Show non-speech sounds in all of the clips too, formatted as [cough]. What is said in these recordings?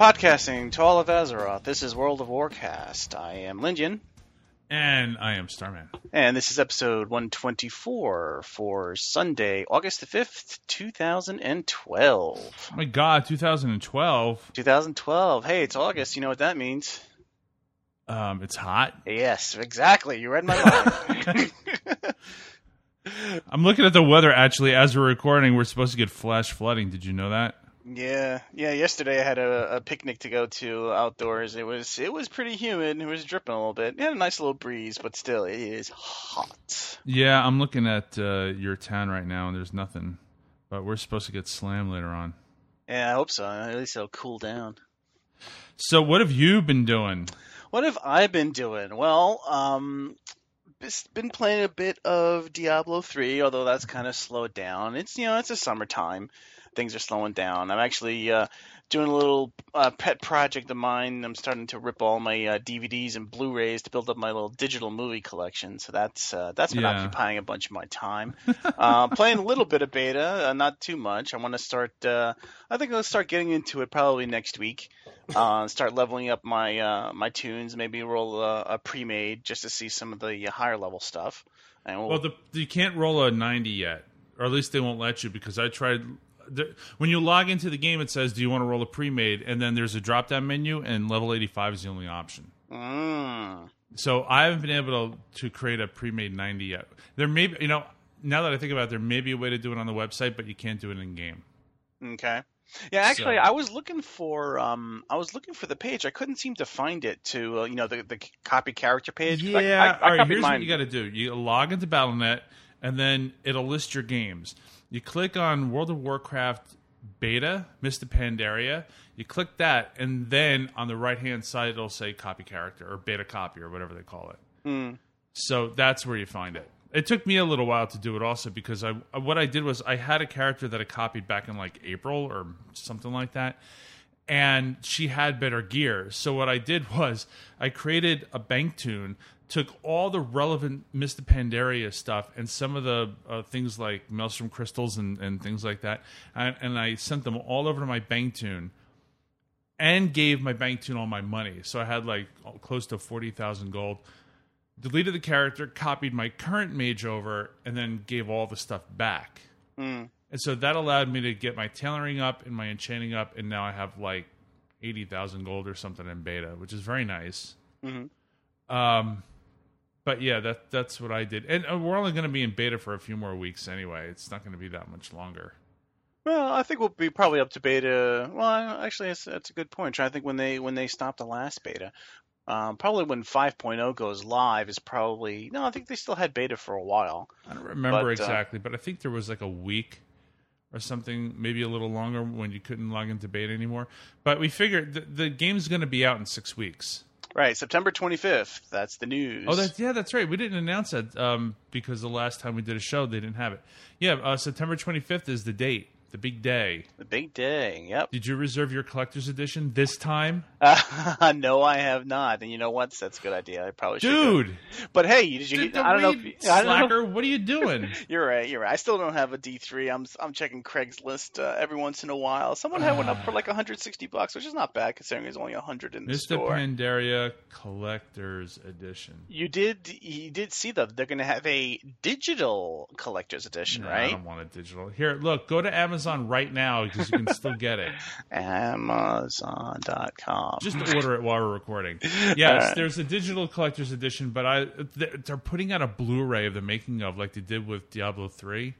Podcasting to all of Azeroth, this is World of Warcast. I am Lindian, And I am Starman. and this is episode 124 for Sunday, August the 5th, 2012. Oh my god, 2012. 2012. Hey, it's August. You know what that means? Um, it's hot. Yes, exactly. You read my mind. [laughs] [laughs] I'm looking at the weather actually as we're recording. We're supposed to get flash flooding. Did you know that? Yeah, yeah. Yesterday I had a, a picnic to go to outdoors. It was it was pretty humid. And it was dripping a little bit. It had a nice little breeze, but still, it is hot. Yeah, I'm looking at uh, your town right now and there's nothing. But we're supposed to get slammed later on. Yeah, I hope so. At least it'll cool down. So what have you been doing? What have I been doing? Well, um, been playing a bit of Diablo 3, although that's kind of slowed down. It's you know it's a summertime, things are slowing down. I'm actually uh, doing a little uh, pet project of mine. I'm starting to rip all my uh, DVDs and Blu-rays to build up my little digital movie collection. So that's uh, that's been Yeah. occupying a bunch of my time. [laughs] uh, playing a little bit of beta, uh, not too much. I want to start. Uh, I think I'll start getting into it probably next week. Uh, start leveling up my uh, my toons. Maybe roll a, a pre-made just to see some of the higher level stuff. And we'll, Well, the, you can't roll a 90 yet, or at least they won't let you because I tried. The, when you log into the game, it says, "Do you want to roll a pre-made?" And then there's a drop-down menu, and level 85 is the only option. mm, So I haven't been able to, to create a pre-made 90 yet. There may be, you know, now that I think about it, there may be a way to do it on the website, but you can't do it in game. okay. Yeah, actually, So- I was looking for um, I was looking for the page. I couldn't seem to find it to uh, you know the the copy character page. Yeah. I, I, All right. Here's mine. what you got to do: you log into BattleNet, and then it'll list your games. You click on World of Warcraft Beta, Mists of Pandaria. You click that, and then on the right hand side, it'll say copy character or beta copy or whatever they call it. Hmm. So that's where you find it. It took me a little while to do it also because I what I did was I had a character that I copied back in like April or something like that and she had better gear. So what I did [laughs] was I created a bank toon, took all the relevant Mists of Pandaria stuff and some of the uh, things like Maelstrom crystals and, and things like that, and, and I sent them all over to my bank toon and gave my bank toon all my money. So I had like close to 40,000 gold. Deleted the character, copied my current mage over, and then gave all the stuff back. Hmm. And so that allowed me to get my tailoring up and my enchanting up, and now I have like eighty thousand gold or something in beta, which is very nice. Mhm. Um, but yeah, that that's what I did, and uh, we're only going to be in beta for a few more weeks anyway. It's not going to be that much longer. Well, I think we'll be probably up to beta. Well, actually, that's, that's a good point. To think when they when they stopped the last beta. Um, probably when 5.0 goes live is probably no. I think they still had beta for a while. I don't remember But, uh, exactly, but I think there was like a week or something, maybe a little longer when you couldn't log into beta anymore. But we figured the, the game's going to be out in six weeks. Right, September 25th. That's the news. Oh, that's yeah, that's right. We didn't announce that um, because the last time we did a show, they didn't have it. Yeah, uh, September 25th is the date, the big day. the big day. Yep. Did you reserve your collector's edition this time, Uh, [laughs] no, I have not. And you know what? That's a good idea. I probably should. dude? But hey, did you? Did I don't know. If, I don't know. slacker. What are you doing? [laughs] You're right. You're right. I still don't have a D3. I'm I'm checking Craigslist uh, every once in a while. Someone had one up for like 160 bucks, which is not bad considering there's only 100 in the Mr. store. Pandaria collector's edition. You did you did see them. They're going to have a digital collector's edition, No, I right? don't want it digital. Here, look, go to Amazon right now because you can still get it. [laughs] Amazon.com. Just order it while we're recording. [laughs] Yes, there's a digital collector's edition, but I they're putting out a Blu-ray of the making of, like they did with Diablo three.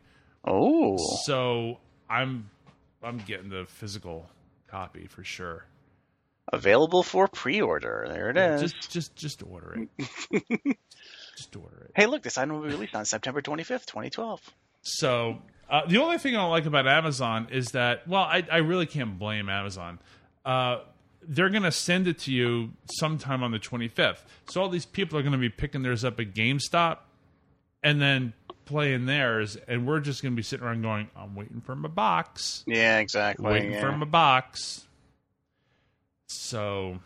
oh, So I'm I'm getting the physical copy for sure. available for pre-order. There it is. Just just just order it. [laughs] just order it. Hey, look, this item will be released on September 25th, 2012. So uh, the only thing I don't like about Amazon is that well, I, I really can't blame Amazon. Uh, they're going to send it to you sometime on the 25th. So all these people are going to be picking theirs up at GameStop and then playing theirs, and we're just going to be sitting around going, "I'm waiting for my box, Yeah, exactly. waiting yeah. for my box." So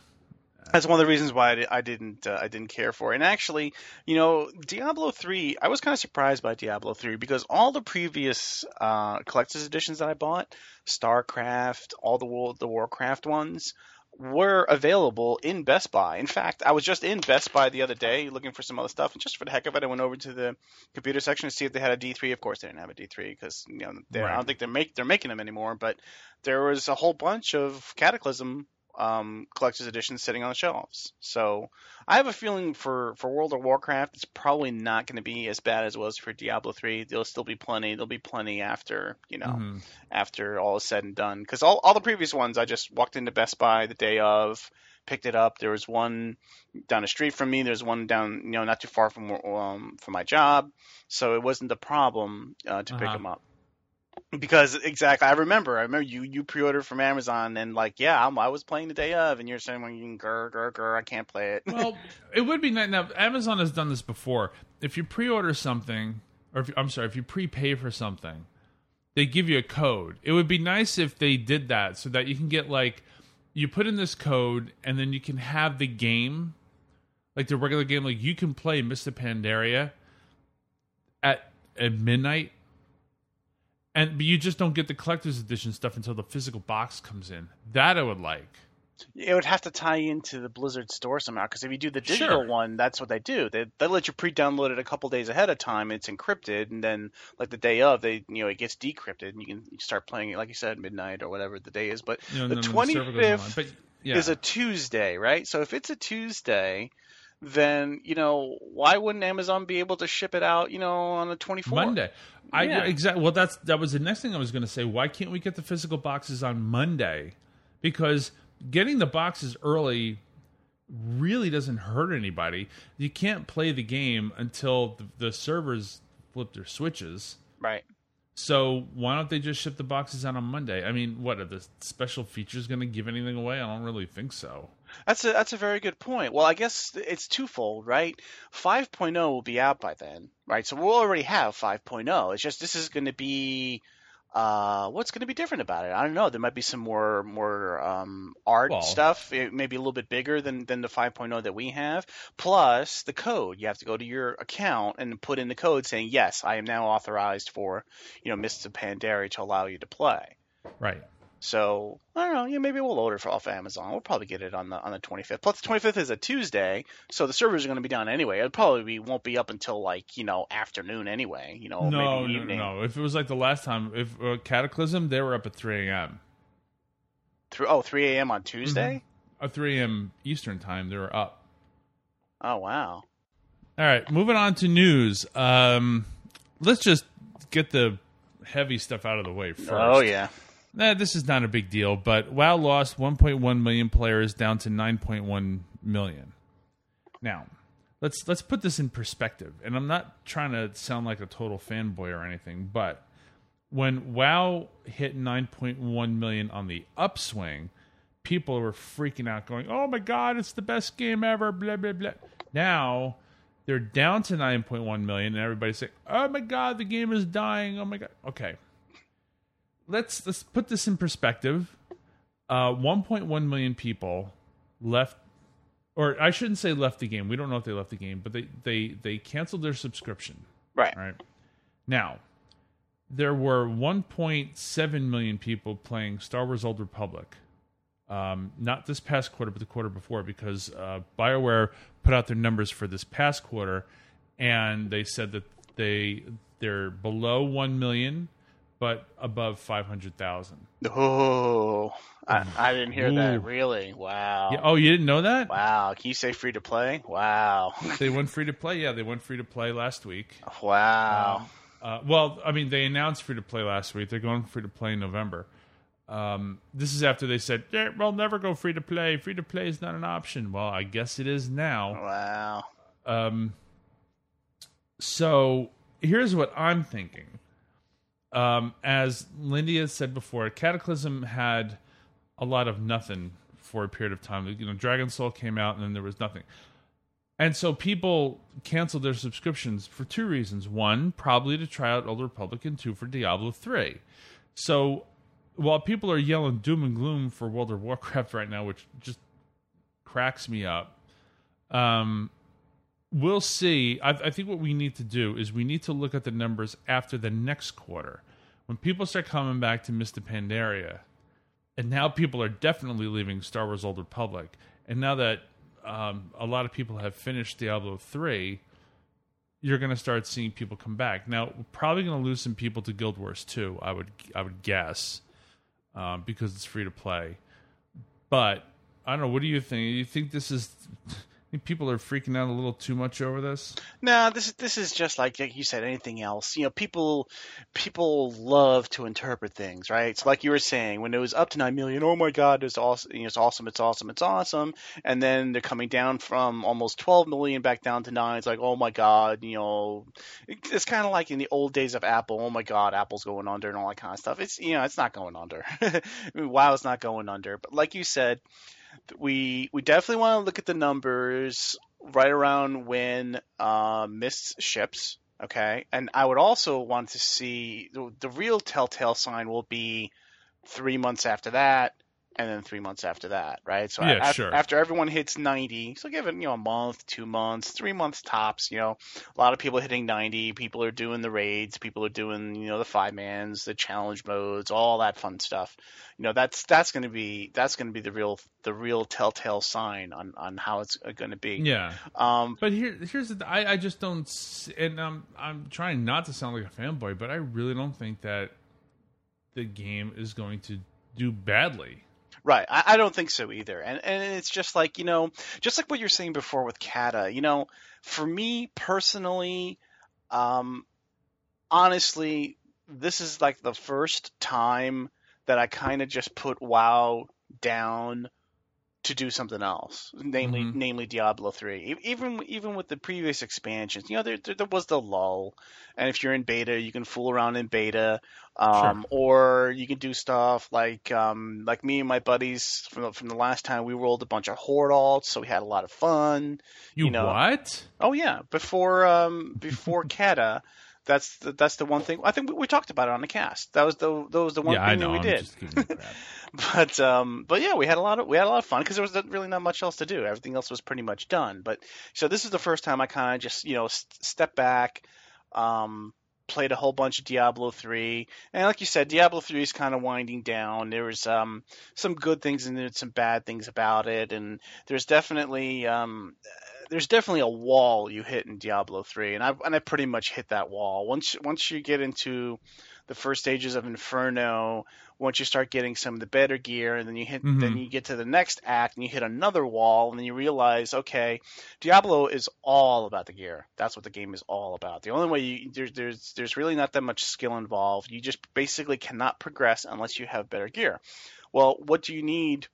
That's one of the reasons why I, I didn't uh, I didn't care for it. And actually, you know, Diablo three, I was kind of surprised by Diablo three because all the previous uh, collector's editions that I bought, StarCraft, all the World the Warcraft ones, were available in Best Buy. In fact, I was just in Best Buy the other day looking for some other stuff, and just for the heck of it, I went over to the computer section to see if they had a D3. Of course, they didn't have a D3 because you know they, I don't think they're make they're making them anymore. But there was a whole bunch of Cataclysm um, collector's editions sitting on the shelves. So I have a feeling for for World of Warcraft, it's probably not going to be as bad as it was for Diablo 3. There'll still be plenty. There'll be plenty after you know Mhm. after all is said and done. Because all, all the previous ones, I just walked into Best Buy the day of, picked it up. There was one down the street from me. There's one down, you know, not too far from um, from my job, so it wasn't a problem uh, to pick Uh-huh. them up. Because exactly, I remember. I remember you you pre-ordered from Amazon, and like, yeah, I'm, I was playing the day of, and you're saying, grr grr grr, I can't play it. well, it would be nice. Now, Amazon has done this before. If you pre-order something, or if, I'm sorry, if you prepay for something, they give you a code. It would be nice if they did that so that you can get like you put in this code and then you can have the game, like the regular game, like you can play Mists of Pandaria at at midnight. And but you just don't get the collector's edition stuff until the physical box comes in. That I would like. It would have to tie into the Blizzard store somehow, because if you do the digital Sure. one, that's what they do. They they let you pre-download it a couple days ahead of time. It's encrypted, and then like the day of, they you know it gets decrypted, and you can start playing it like you said midnight or whatever the day is. But You know, the and then when twenty online. fifth yeah. is a Tuesday, right? So if it's a Tuesday, then you know why wouldn't Amazon be able to ship it out? You know on the twenty fourth. Monday. I Yeah. exactly. Well, that's that was the next thing I was going to say. Why can't we get the physical boxes on Monday? Because getting the boxes early really doesn't hurt anybody. You can't play the game until the, the servers flip their switches. Right. So why don't they just ship the boxes out on Monday? I mean, what are the special features going to give anything away? I don't really think so. That's a that's a very good point. Well, I guess it's twofold, right? 5.0 will be out by then, right? So we'll already have 5.0. It's just this is going to be uh, what's going to be different about it? I don't know. There might be some more more um, art Well- stuff. It may be a little bit bigger than than the 5.0 that we have. Plus the code. You have to go to your account and put in the code saying yes, I am now authorized for you know Mists of Pandaria to allow you to play. Right. So I don't know. Yeah, maybe we'll order it off Amazon. We'll probably get it on the on the 25th. Plus, the 25th is a Tuesday, so the servers are going to be down anyway. It probably be, won't be up until like you know afternoon anyway. You know, no, maybe no, evening. no. If it was like the last time, if uh, Cataclysm, they were up at 3 a.m. Through oh 3 a.m. on Tuesday. At 3 a.m. Eastern time, they were up. Oh wow. All right, moving on to news. Um, let's just get the heavy stuff out of the way first. Oh yeah. This is not a big deal, but WoW lost 1.1 million players down to 9.1 million. Now, let's let's put this in perspective. And I'm not trying to sound like a total fanboy or anything, but when WoW hit 9.1 million on the upswing, people were freaking out, going, "Oh my god, it's the best game ever!" Blah blah blah. Now they're down to 9.1 million, and everybody's saying, "Oh my god, the game is dying!" Oh my god. Okay, let's let's put this in perspective. Uh, 1.1 million people left, or I shouldn't say left the game. We don't know if they left the game, but they they they canceled their subscription. Right. Right now, there were 1.7 million people playing Star Wars: Old Republic. Um, not this past quarter, but the quarter before, because uh, Bioware put out their numbers for this past quarter, and they said that they they're below one million, but above five hundred thousand. Oh, I, I didn't hear Ooh. that. Really? Wow. Yeah, oh, you didn't know that? Wow. Can you say free to play? Wow. [laughs] They went free to play. Yeah, they went free to play last week. wow. Uh, well, I mean, they announced free to play last week. They're going free to play in November. Um, this is after they said, yeah, "We'll never go free to play. Free to play is not an option." Well, I guess it is now. Wow. Um, so here's what I'm thinking. Um, as Lindy has said before, Cataclysm had a lot of nothing for a period of time. You know, Dragon Soul came out and then there was nothing. And so people canceled their subscriptions for two reasons. One, probably to try out Old Republic, and two, for Diablo 3. So while people are yelling doom and gloom for World of Warcraft [laughs] right now, which just cracks me up, um, we'll see. I, I think what we need to do is we need to look at the numbers after the next quarter. When people start coming back to Mists of Pandaria, and now people are definitely leaving Star Wars Old Republic. And now that um, a lot of people have finished Diablo three, you're going to start seeing people come back. Now, we're probably going to lose some people to Guild Wars 2, I would I would guess, um, because it's free to play. But I don't know. What do you think? You think this is? People are freaking out a little too much over this? No, this is this is just like you said. Anything else? You know, people people love to interpret things, right? So, like you were saying, when it was up to nine million, oh my God, it's awesome! You know, it's awesome! It's awesome! It's awesome! And then they're coming down from almost twelve million back down to nine. It's like, oh my God! You know, it's kind of like in the old days of Apple. Oh my God, Apple's going under and all that kind of stuff. It's you know, it's not going under. [laughs] I mean, not going under. But like you said we we definitely want to look at the numbers right around when uh, Mist ships. Okay, and I would also want to see the, the real telltale sign will be three months after that, and then three months after that, right? So yeah, after, sure. after everyone hits 90, so give it, you know, a month, two months, three months tops, you know, a lot of people hitting 90, people are doing the raids, people are doing, you know, the five mans, the challenge modes, all that fun stuff. You know, that's, that's going to be, that's going to be the real, the real telltale sign on, on how it's going to be. Yeah. Um, But here, here's the. I, I just don't. and I'm I'm trying not to sound like a fanboy, but I really don't think that the game is going to do badly. Right. I, I don't think so either. And and it's just like, you know, just like what you're saying before with Cata, you know, for me personally, um honestly, this is like the first time that I kind of just put WoW down to do something else, namely Mhm. namely Diablo three. Even even with the previous expansions, you know, there, there there was the lull, and if you're in beta, you can fool around in beta, um, or you can do stuff like um, like me and my buddies from the, from the last time we rolled a bunch of horde alts, so we had a lot of fun. You, You know, what? Oh yeah, before um before [laughs] Cata, that's the, that's the one thing. I think we, we talked about it on the cast. That was the that was the one yeah, thing I know. that we I'm did. just giving you. [laughs] But um, but yeah, we had a lot of we had a lot of fun because there was really not much else to do. Everything else was pretty much done. But so this is the first time I kind of just you know st- step back, um, played a whole bunch of Diablo three, and like you said, Diablo three is kind of winding down. There was um some good things and there's some bad things about it, and there's definitely um there's definitely a wall you hit in Diablo three, and I and I pretty much hit that wall once once you get into the first stages of Inferno, once you start getting some of the better gear, and then you hit, Mhm. then you get to the next act, and you hit another wall, and then you realize, okay, Diablo is all about the gear. That's what the game is all about. The only way you there's there's there's really not that much skill involved. You just basically cannot progress unless you have better gear. Well, what do you need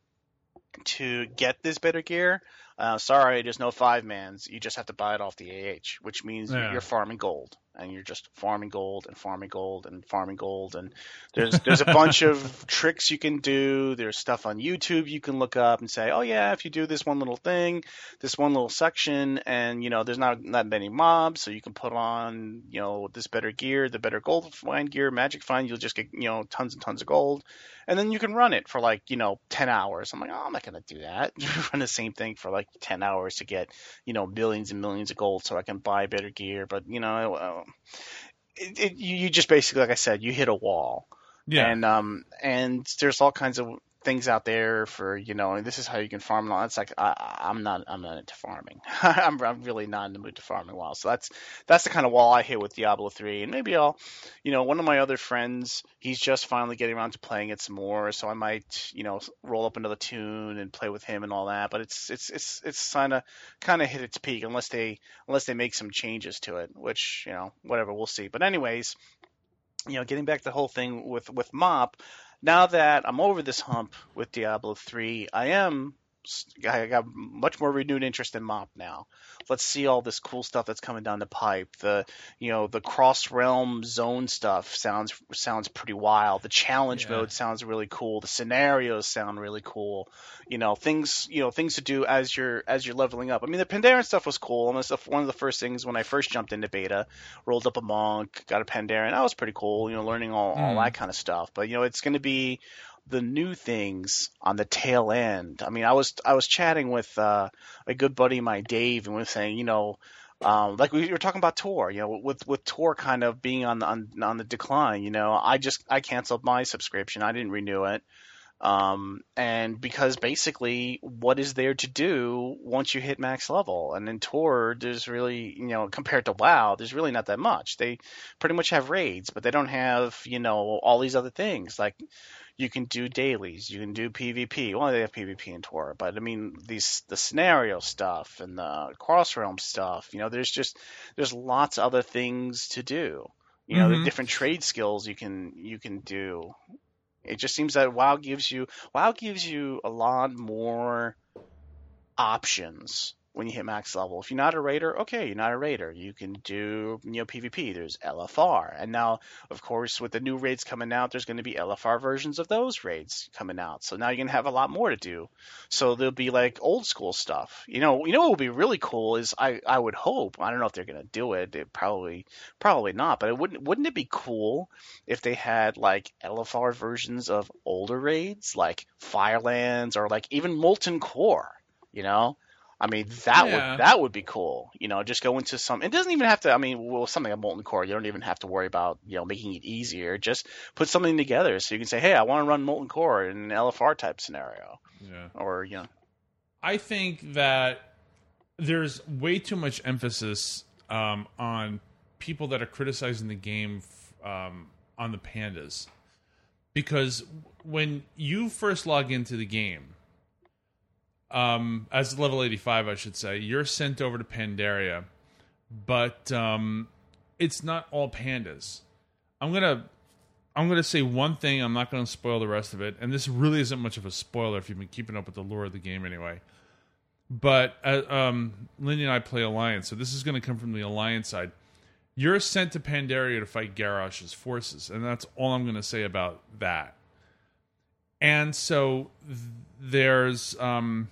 to get this better gear? Uh, sorry, there's no five mans. You just have to buy it off the AH, which means Yeah. you're farming gold, and you're just farming gold and farming gold and farming gold. And there's there's a bunch of tricks you can do. There's stuff on YouTube you can look up and say, oh yeah, if you do this one little thing, this one little section, and you know there's not that many mobs, so you can put on you know this better gear, the better gold find gear, magic find. You'll just get you know tons and tons of gold and then you can run it for like you know 10 hours i'm like oh i'm not going to do that [laughs] run the same thing for like 10 hours to get you know millions and millions of gold so i can buy better gear but you know it, it, you, just basically like i said you hit a wall Yeah. and um and there's all kinds of things out there for you know this is how you can farm and all it's like I, i'm not i'm not into farming. [laughs] I'm, I'm really not in the mood to farm farming well so that's that's the kind of wall i hit with diablo 3 and maybe i'll you know one of my other friends he's just finally getting around to playing it some more. So i might you know roll up another toon and play with him and all that. But it's it's it's it's kind of kind of hit its peak unless they unless they make some changes to it which you know whatever we'll see. But anyways you know getting back to the whole thing with with mop now that I'm over this hump with Diablo 3, I am I got much more renewed interest in MOP now. Let's see all this cool stuff that's coming down the pipe. The you know the cross realm zone stuff sounds sounds pretty wild. The challenge Yeah. mode sounds really cool. The scenarios sound really cool. You know things you know things to do as you're as you're leveling up. I mean the Pandaren stuff was cool. It's one of the first things when I first jumped into beta. Rolled up a monk, got a Pandaren. That was pretty cool. You know learning all all Mm. that kind of stuff. But you know it's going to be the new things on the tail end. I mean, I was I was chatting with uh, a good buddy of mine, Dave, and we were saying, you know, um, like we were talking about Tor, you know, with with Tor kind of being on the on, on the decline. You know, I just I canceled my subscription. I didn't renew it. Um, and because basically, what is there to do once you hit max level? And in Tor, there's really, you know, compared to WoW, there's really not that much. They pretty much have raids, but they don't have, you know, all these other things. Like you can do dailies, you can do PvP. Well, they have PvP in Tor, but I mean, these the scenario stuff and the cross realm stuff. You know, there's just there's lots of other things to do. You know, Mhm. the different trade skills you can you can do. It just seems that WoW gives you WoW gives you a lot more options when you hit max level. If you're not a raider, okay, you're not a raider. You can do you know PvP. There's LFR, and now of course with the new raids coming out, there's going to be LFR versions of those raids coming out. So now you're going to have a lot more to do. So there'll be like old school stuff. You know, you know what would be really cool is I I would hope I don't know if they're going to do it. It probably probably not, but it wouldn't wouldn't it be cool if they had like LFR versions of older raids like Firelands or like even Molten Core, you know? I mean that Yeah. would that would be cool. You know, just go into some it doesn't even have to I mean, well something like Molten Core, you don't even have to worry about, you know, making it easier. Just put something together so you can say, Hey, I want to run Molten Core in an LFR type scenario. Yeah. Or, you know I think that there's way too much emphasis um, on people that are criticizing the game f- um, on the pandas, because when you first log into the game, um, as level 85, I should say, you're sent over to Pandaria, but um, it's not all pandas. I'm gonna I'm gonna say one thing. I'm not gonna spoil the rest of it, and this really isn't much of a spoiler if you've been keeping up with the lore of the game anyway. But uh, um, Lindy and I play Alliance, so this is to come from the Alliance side. You're sent to Pandaria to fight Garrosh's forces, and that's all I'm to say about that. And so th- there's um,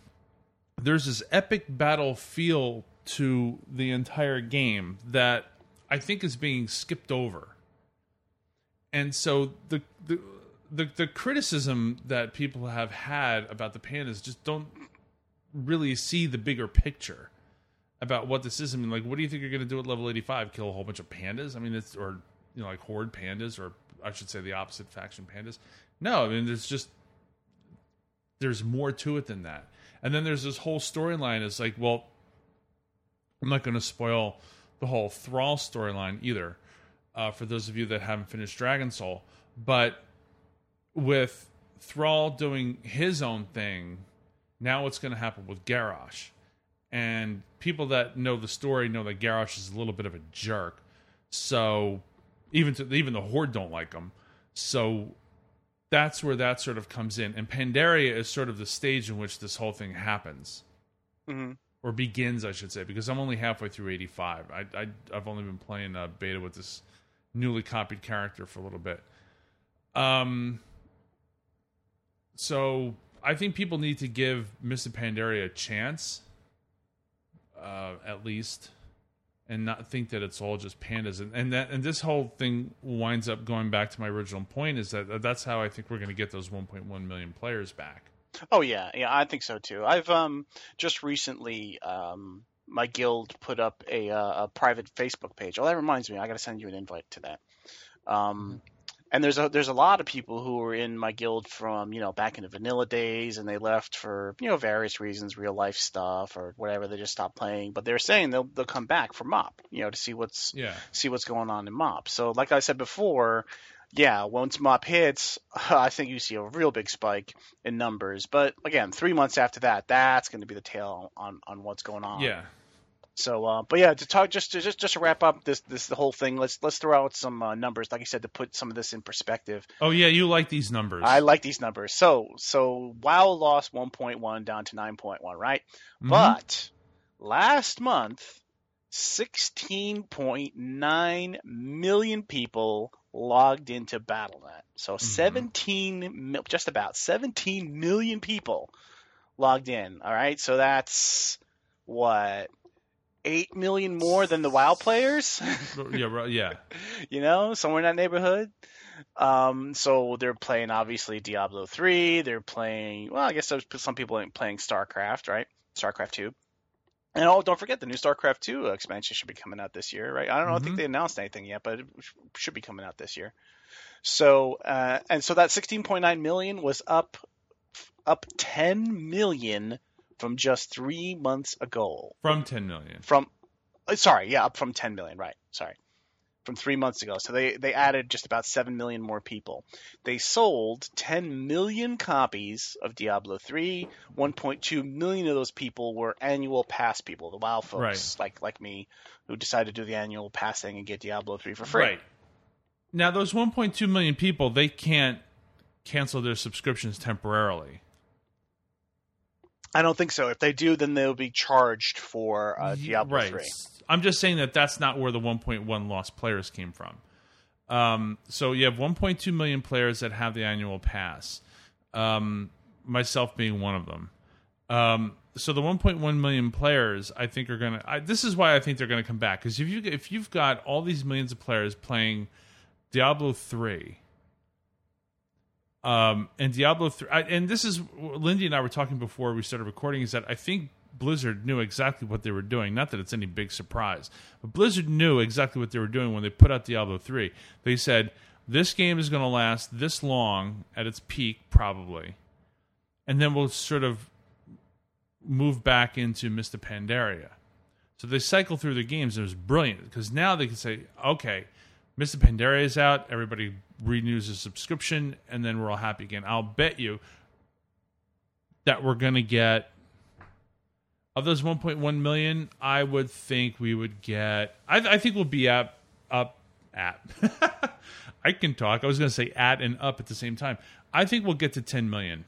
there's this epic battle feel to the entire game that I think is being skipped over. And so the the the, the criticism that people have had about the pandas just don't really see the bigger picture about what this is. I mean, like, what do you think you're going to do at level 85? Kill a whole bunch of pandas? I mean, it's or you know, like horde pandas, or I should say the opposite faction pandas. No, I mean, there's just there's more to it than that. And then there's this whole storyline. It's like, well, I'm not going to spoil the whole Thrall storyline either. Uh, for those of you that haven't finished Dragon Soul, but with Thrall doing his own thing, now what's going to happen with Garrosh? And people that know the story know that Garrosh is a little bit of a jerk. So even to even the Horde don't like him. So that's where that sort of comes in. And Pandaria is sort of the stage in which this whole thing happens mhm. or begins, I should say, because I'm only halfway through 85. I, I I've only been playing uh, beta with this newly copied character for a little bit. Um, so I think people need to give Mists of Pandaria a chance, uh, at least, and not think that it's all just pandas. And and that and this whole thing winds up going back to my original point is that that's how I think we're going to get those 1.1 million players back. Oh yeah, yeah, I think so too. I've um just recently um my guild put up a uh, a private Facebook page. Oh, that reminds me, I got to send you an invite to that. Um, and there's a there's a lot of people who were in my guild from you know back in the vanilla days, and they left for you know various reasons, real life stuff or whatever. They just stopped playing, but they're saying they'll they'll come back for MOP, you know, to see what's Yeah. see what's going on in MOP. So, like I said before, yeah, once MOP hits, [laughs] I think you see a real big spike in numbers. But again, three months after that, that's going to be the tail on, on what's going on. Yeah. So, uh, but yeah, to talk just to just just to wrap up this this the whole thing. Let's let's throw out some uh, numbers, like I said, to put some of this in perspective. Oh yeah, you like these numbers. I like these numbers. So so WoW lost 1.1 down to 9.1, right? Mhm. But last month, 16.9 million people logged into BattleNet. So 17, just about 17 million people logged in. All right, so that's what 8 million more than the WoW players. [laughs] yeah, right, yeah. [laughs] you know, somewhere in that neighborhood. Um, so they're playing obviously Diablo 3. They're playing, well, I guess there's some people playing StarCraft, right? StarCraft 2. And oh, don't forget the new StarCraft 2 expansion should be coming out this year, right? I don't know, I think Mhm. they announced anything yet, but it should be coming out this year. So, uh, and so that 16.9 million was up up 10 million from just three months ago. From 10 million. From, uh, sorry, yeah, up from 10 million, right? Sorry, from three months ago. So they they added just about 7 million more people. They sold 10 million copies of Diablo 3. 1.2 million of those people were annual pass people, the WoW folks Right. like like me, who decided to do the annual pass thing and get Diablo 3 for free. Right. Now, those 1.2 million people, they can't cancel their subscriptions temporarily. I don't think so. If they do, then they'll be charged for uh, Diablo right. 3. I'm just saying that that's not where the 1.1 lost players came from. Um, so you have 1.2 million players that have the annual pass, um, myself being one of them. Um, so the 1.1 million players, I think, are gonna. This is why I think they're gonna come back because if you if you've got all these millions of players playing Diablo three, um, and Diablo three, and this is Lindy and I were talking before we started recording. Is that I think Blizzard knew exactly what they were doing. Not that it's any big surprise, but Blizzard knew exactly what they were doing when they put out Diablo three. They said this game is going to last this long at its peak, probably, and then we'll sort of move back into Mists of Pandaria. So they cycle through the games. And it was brilliant because now they can say, okay, Mists of Pandaria is out. Everybody renews his subscription, and then we're all happy again. I'll bet you that we're going to get of those 1.1 million. I would think we would get. I, I think we'll be up up at. [laughs] I can talk. I was going to say at and up at the same time. I think we'll get to 10 million.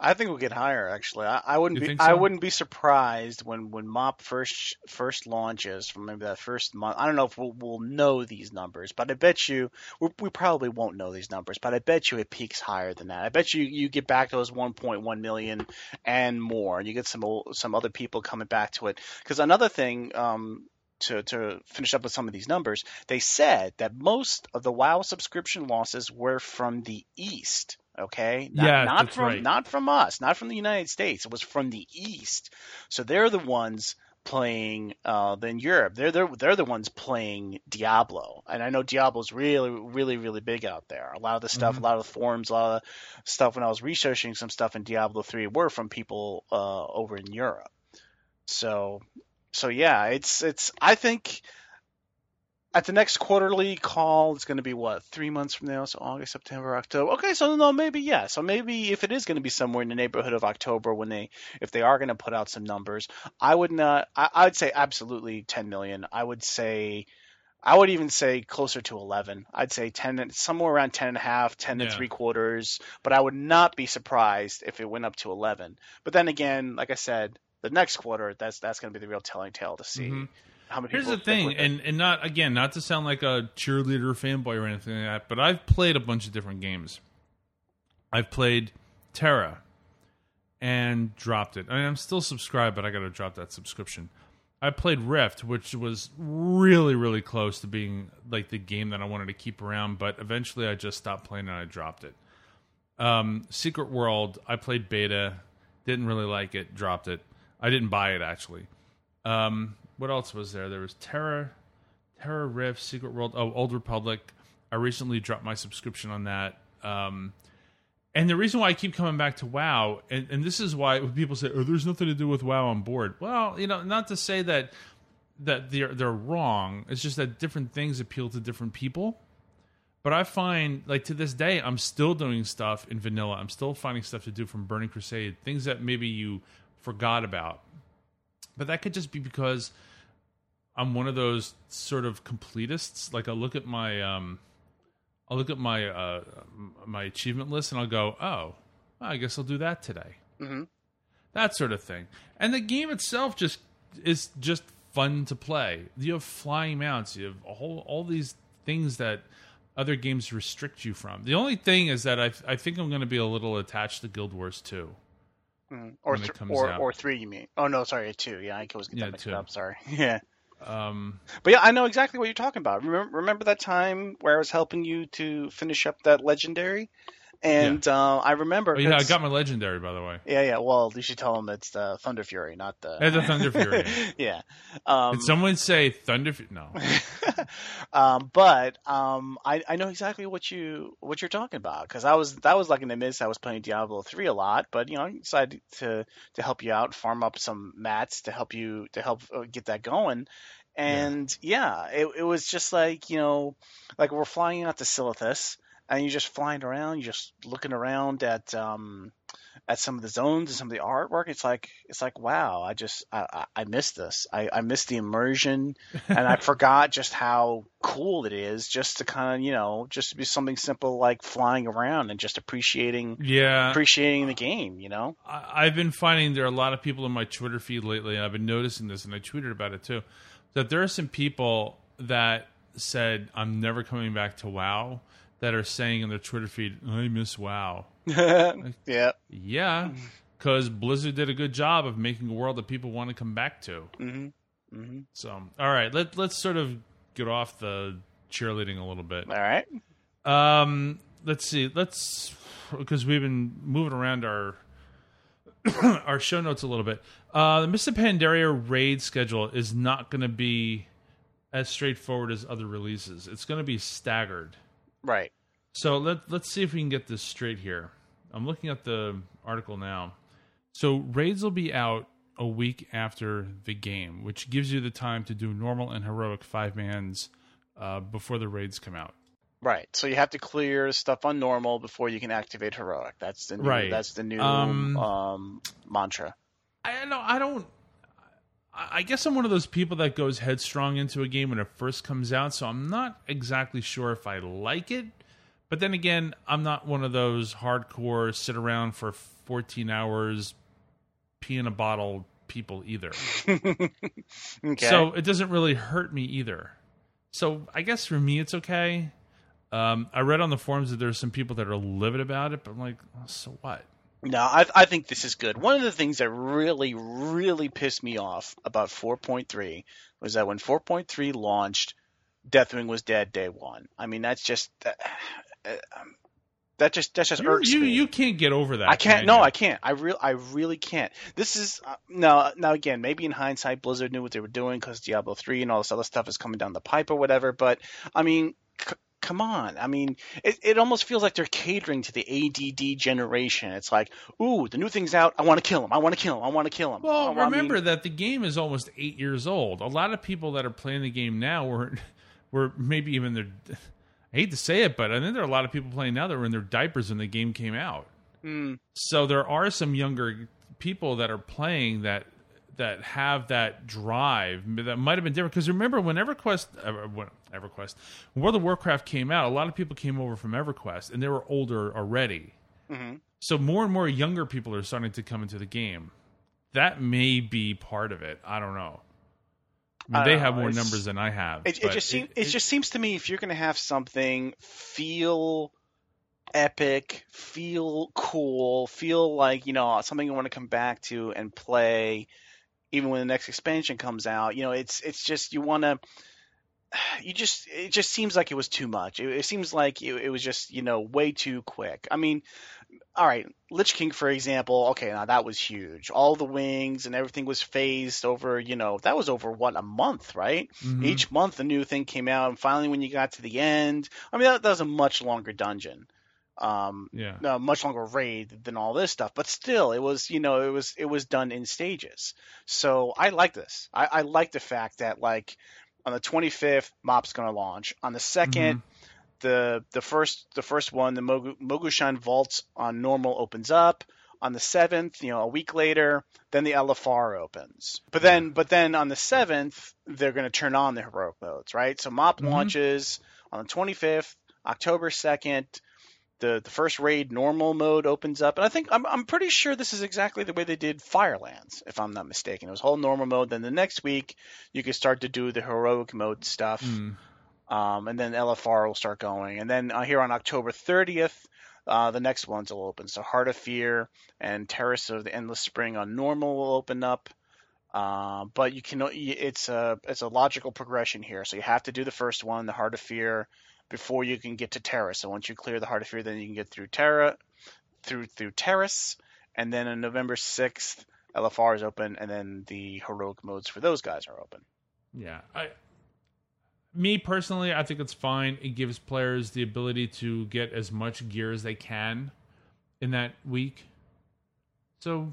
I think we'll get higher. Actually, I, I wouldn't You be. think I wouldn't be surprised when when MOP first first launches from maybe that first month. I don't know if we'll, we'll know these numbers, but I bet you we, we probably won't know these numbers. But I bet you it peaks higher than that. I bet you you get back to those 1.1 million and more, and you get some old, some other people coming back to it. Because another thing. Um, to, to finish up with some of these numbers, they said that most of the WoW subscription losses were from the East. Okay, not, Yeah, not that's from right. not from us, not from the United States. It was from the East. So they're the ones playing uh, in Europe. They're they're they're the ones playing Diablo, and I know Diablo's really really really big out there. A lot of the stuff, Mm-hmm. a lot of the forums, a lot of stuff. When I was researching some stuff in Diablo three, were from people uh, over in Europe. So so yeah, it's it's. I think at the next quarterly call, it's going to be what three months from now, so August, September, October. Okay, so no, maybe yeah. So maybe if it is going to be somewhere in the neighborhood of October when they, if they are going to put out some numbers, I would not. I, I would say absolutely 10 million. I would say. I would even say closer to 11. I'd say 10, somewhere around 10 and a half, 10 Yeah. and three quarters. But I would not be surprised if it went up to 11. But then again, like I said, the next quarter, that's that's going to be the real telling tale to see Mhm. How many. Here's the thing, and and not again, not to sound like a cheerleader fanboy or anything like that, but I've played a bunch of different games. I've played TERA and dropped it. I mean, I'm still subscribed, but I got to drop that subscription. I played Rift, which was really, really close to being like the game that I wanted to keep around, but eventually I just stopped playing and I dropped it. Um, Secret World, I played beta, didn't really like it, dropped it. I didn't buy it actually. Um, what else was there? There was TERA, TERA Rift, Secret World. Oh, Old Republic. I recently dropped my subscription on that. Um, and the reason why I keep coming back to WoW, and, and this is why people say, "Oh, there's nothing to do with WoW on board." Well, you know, not to say that that they're they're wrong. It's just that different things appeal to different people. But I find, like to this day, I'm still doing stuff in vanilla. I'm still finding stuff to do from Burning Crusade, things that maybe you forgot about. But that could just be because I'm one of those sort of completists. Like I look at my um, I'll look at my uh, my achievement list and I'll go, oh, I guess I'll do that today. Mhm. That sort of thing. And the game itself just is just fun to play. You have flying mounts. You have a whole all these things that other games restrict you from. The only thing is that I I think I'm going to be a little attached to Guild Wars 2. Mm. Or th- or out. or three, you mean? Oh no, sorry, two. Yeah, I always get Yeah, that mixed two. up. Sorry. [laughs] Yeah, Um, but yeah, I know exactly what you're talking about. Remember, remember that time where I was helping you to finish up that legendary, And uh, I remember. Oh, yeah, I got my legendary by the way. yeah, yeah. Well, you should tell them it's the Thunderfury, not the. It's a Thunderfury. [laughs] yeah. Um, Did someone say Thunder? Fury? No. [laughs] um, but um, I, I know exactly what you what you're talking about because I was that was like in the midst I was playing Diablo three a lot, but you know I decided to to help you out, farm up some mats to help you to help uh, get that going, and yeah, it it was just like you know like we're flying out to Silithus and you're just flying around, you're just looking around at um at some of the zones and some of the artwork. It's like it's like wow, I just I I, missed this. I I missed the immersion and I [laughs] forgot just how cool it is just to kind of you know just to be something simple like flying around and just appreciating Yeah. appreciating the game. You know. I, I've been finding there are a lot of people in my Twitter feed lately, and I've been noticing this, and I tweeted about it too. That there are some people that said, "I'm never coming back to WoW," that are saying in their Twitter feed, "I miss WoW." [laughs] yeah. Yeah, because Blizzard did a good job of making a world that people want to come back to. hmm hmm So, all right, let let's sort of get off the cheerleading a little bit. All right. Um, let's see. Let's because we've been moving around our [coughs] our show notes a little bit. Uh, the Mists of Pandaria raid schedule is not going to be as straightforward as other releases. It's going to be staggered. Right. So let let's see if we can get this straight here. I'm looking at the article now. So raids will be out a week after the game, which gives you the time to do normal and heroic five mans uh, before the raids come out. Right. So you have to clear stuff on normal before you can activate heroic. That's the new, Right. That's the new Um, um, mantra. I don't. I don't. I guess I'm one of those people that goes headstrong into a game when it first comes out, so I'm not exactly sure if I like it. But then again, I'm not one of those hardcore sit around for 14 hours, pee in a bottle people either. [laughs] okay. So it doesn't really hurt me either. So I guess for me, it's okay. Um, I read on the forums that there's some people that are livid about it, but I'm like, oh, so what? No, I, I think this is good. One of the things that really, really pissed me off about 4.3 was that when 4.3 launched, Deathwing was dead day one. I mean, that's just uh, uh, [sighs] that just that just You, irks you, me. you can't get over that. I can't. can No, you? I can't. I real. I really can't. This is uh, now. Now again, maybe in hindsight, Blizzard knew what they were doing because Diablo three and all this other stuff is coming down the pipe or whatever. But I mean, c- come on. I mean, it, it almost feels like they're catering to the ADD generation. It's like, ooh, the new thing's out. I want to kill him. I want to kill him. I want to kill him. Well, I- I remember mean, that the game is almost eight years old. A lot of people that are playing the game now were, [laughs] were maybe even their. I hate to say it, but I think there are a lot of people playing now that were in their diapers when the game came out. hmm, So there are some younger people that are playing that that have that drive that might have been different. Because remember when EverQuest, uh, when EverQuest, World of Warcraft came out, a lot of people came over from EverQuest and they were older already. hmm So more and more younger people are starting to come into the game. That may be part of it. I don't know. I mean, they have know. more It's- numbers than I have. It, it just seems it, just seems to me if you're going to have something feel epic, feel cool, feel like you know something you want to come back to and play, even when the next expansion comes out. You know, it's it's just you want to. [sighs] You just it just seems like it was too much. It, it seems like it, it was just you know way too quick. I mean, all right, Lich King for example. Okay, now that was huge. All the wings and everything was phased over. You know, that was over what a month, right? Mhm. Each month a new thing came out, and finally when you got to the end, I mean that, that was a much longer dungeon, um, yeah. a much longer raid than all this stuff. But still, it was you know it was it was done in stages. So I like this. I, I like the fact that like on the 25th, Mop's going to launch. On the 2nd, Mhm. the the first the first one, the Mogu, Mogu'shan Vaults on normal opens up. On the seventh, you know, a week later, then the LFR opens. But then, but then on the seventh, they're going to turn on the heroic modes, right? So MOP Mhm. launches on the 25th, October 2nd. The the first raid normal mode opens up, and I think I'm I'm pretty sure this is exactly the way they did Firelands, if I'm not mistaken. It was whole normal mode. Then the next week, you can start to do the heroic mode stuff Mm. um, and then LFR will start going. And then uh, here on October 30th, uh, the next ones will open. So Heart of Fear and Terrace of the Endless Spring on normal will open up. Uh, but you can it's a it's a logical progression here. So you have to do the first one, the Heart of Fear, before you can get to Terra. So once you clear the Heart of Fear, then you can get through Terra, through through Terrace, and then on November sixth, LFR is open, and then the heroic modes for those guys are open. Yeah, I. Me personally, I think it's fine. It gives players the ability to get as much gear as they can in that week. So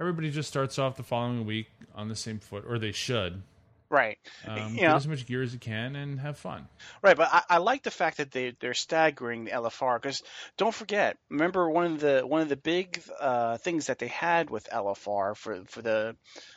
everybody just starts off the following week on the same foot, or they should. Right. Um, You know- as much gear as you can and have fun. Right, but I, I like the fact that they they're staggering the LFR because don't forget. Remember one of the one of the big uh, things that they had with LFR for for the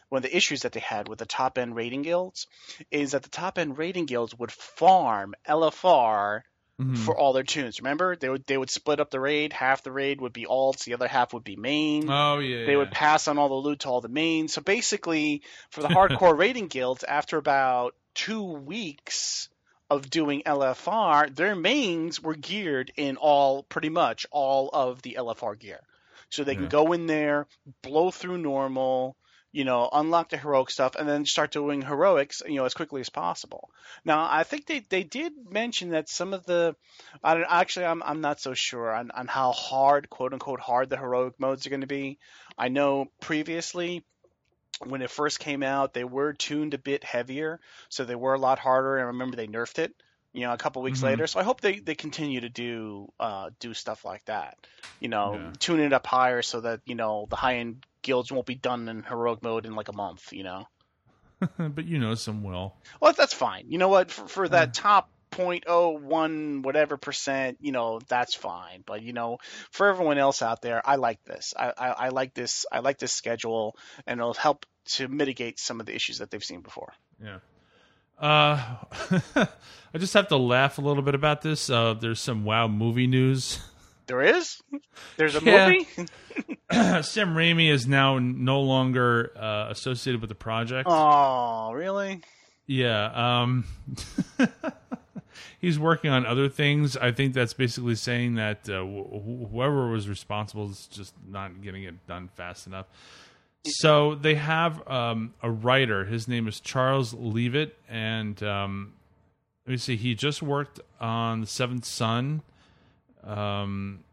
one of the issues that they had with the top end raiding guilds is that the top end raiding guilds would farm LFR Mhm. for all their toons. Remember they would they would split up the raid. Half the raid would be alts, the other half would be main oh yeah, they yeah. would pass on all the loot to all the mains. So basically, for the hardcore [laughs] raiding guilds, after about two weeks of doing LFR, their mains were geared in all, pretty much all of the LFR gear. So they can go in there, blow through normal, you know, unlock the heroic stuff, and then start doing heroics, you know, as quickly as possible. Now, I think they, they did mention that some of the, I don't, actually, I'm I'm not so sure on, on how hard, quote unquote, hard the heroic modes are going to be. I know previously when it first came out, they were tuned a bit heavier, so they were a lot harder. And I remember they nerfed it, you know, a couple weeks Mhm. later. So I hope they, they continue to do uh, do stuff like that. You know, Yeah. tune it up higher so that you know the high end guilds won't be done in heroic mode in like a month. You know, [laughs] but you know some will. well that's fine. You know what? For, for that top 0.01 whatever percent, you know, that's fine. But you know, for everyone else out there, I like this. I, I, I like this. I like this schedule, and it'll help to mitigate some of the issues that they've seen before. Yeah. Uh, [laughs] I just have to laugh a little bit about this. Uh, there's some WoW movie news. [laughs] There is. There's a Yeah. movie. [laughs] [clears throat] Sam Raimi is now no longer uh, associated with the project. Oh, really? Yeah. Um, [laughs] he's working on other things. I think that's basically saying that uh, wh- wh- whoever was responsible is just not getting it done fast enough. So they have um, a writer. His name is Charles Leavitt, and um, let me see. He just worked on The Seventh Son, um,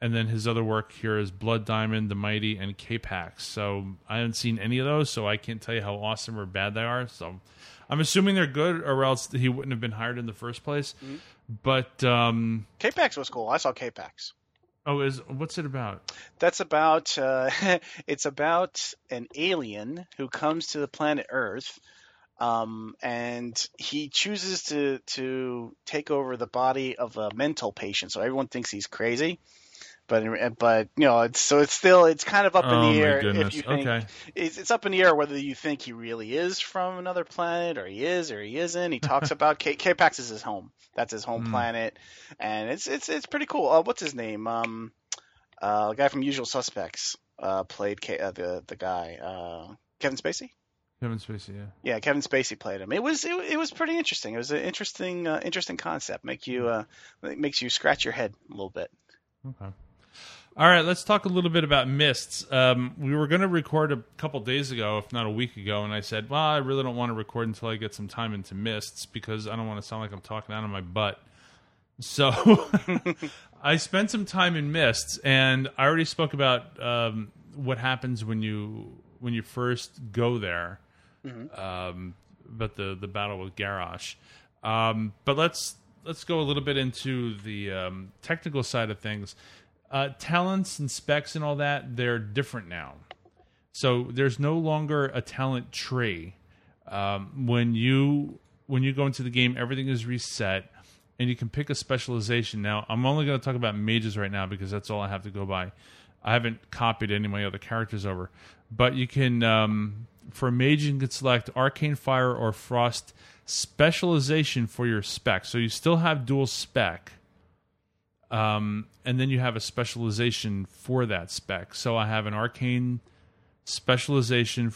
and then his other work here is Blood Diamond, The Mighty, and K-Pax. So I haven't seen any of those, so I can't tell you how awesome or bad they are. So I'm assuming they're good, or else he wouldn't have been hired in the first place. But um, K-Pax was cool. I saw K-Pax. oh, is what's it about? That's about. Uh, [laughs] it's about an alien who comes to the planet Earth, um, and he chooses to to take over the body of a mental patient. So everyone thinks he's crazy. But, but you know it's so it's still it's kind of up in oh the air goodness. if you think okay. it's, it's up in the air whether you think he really is from another planet or he is or he isn't. He talks [laughs] about K- K-Pax is his home. That's his home Hmm. planet, and it's it's it's pretty cool. Uh, what's his name? Um, uh, the guy from Usual Suspects uh, played K- uh, the the guy uh, Kevin Spacey. Kevin Spacey. Yeah. Yeah, Kevin Spacey played him. It was it, it was pretty interesting. It was an interesting uh, interesting concept. Make you uh, it makes you scratch your head a little bit. Okay. All right, let's talk a little bit about mists. Um, we were going to record a couple days ago, if not a week ago, and I said, "Well, I really don't want to record until I get some time into mists because I don't want to sound like I'm talking out of my butt." So [laughs] I spent some time in mists, and I already spoke about um, what happens when you when you first go there. Um, but the the battle with Garrosh. Um, but let's let's go a little bit into the um, technical side of things. Uh, talents and specs and all that they're different now. So there's no longer a talent tree. Um, when you when you go into the game, everything is reset, and you can pick a specialization. Now, I'm only going to talk about mages right now because that's all I have to go by. I haven't copied any of my other characters over, but you can um, for mage you can select arcane fire or frost specialization for your spec. So you still have dual spec, um, and then you have a specialization for that spec. So I have an arcane specialization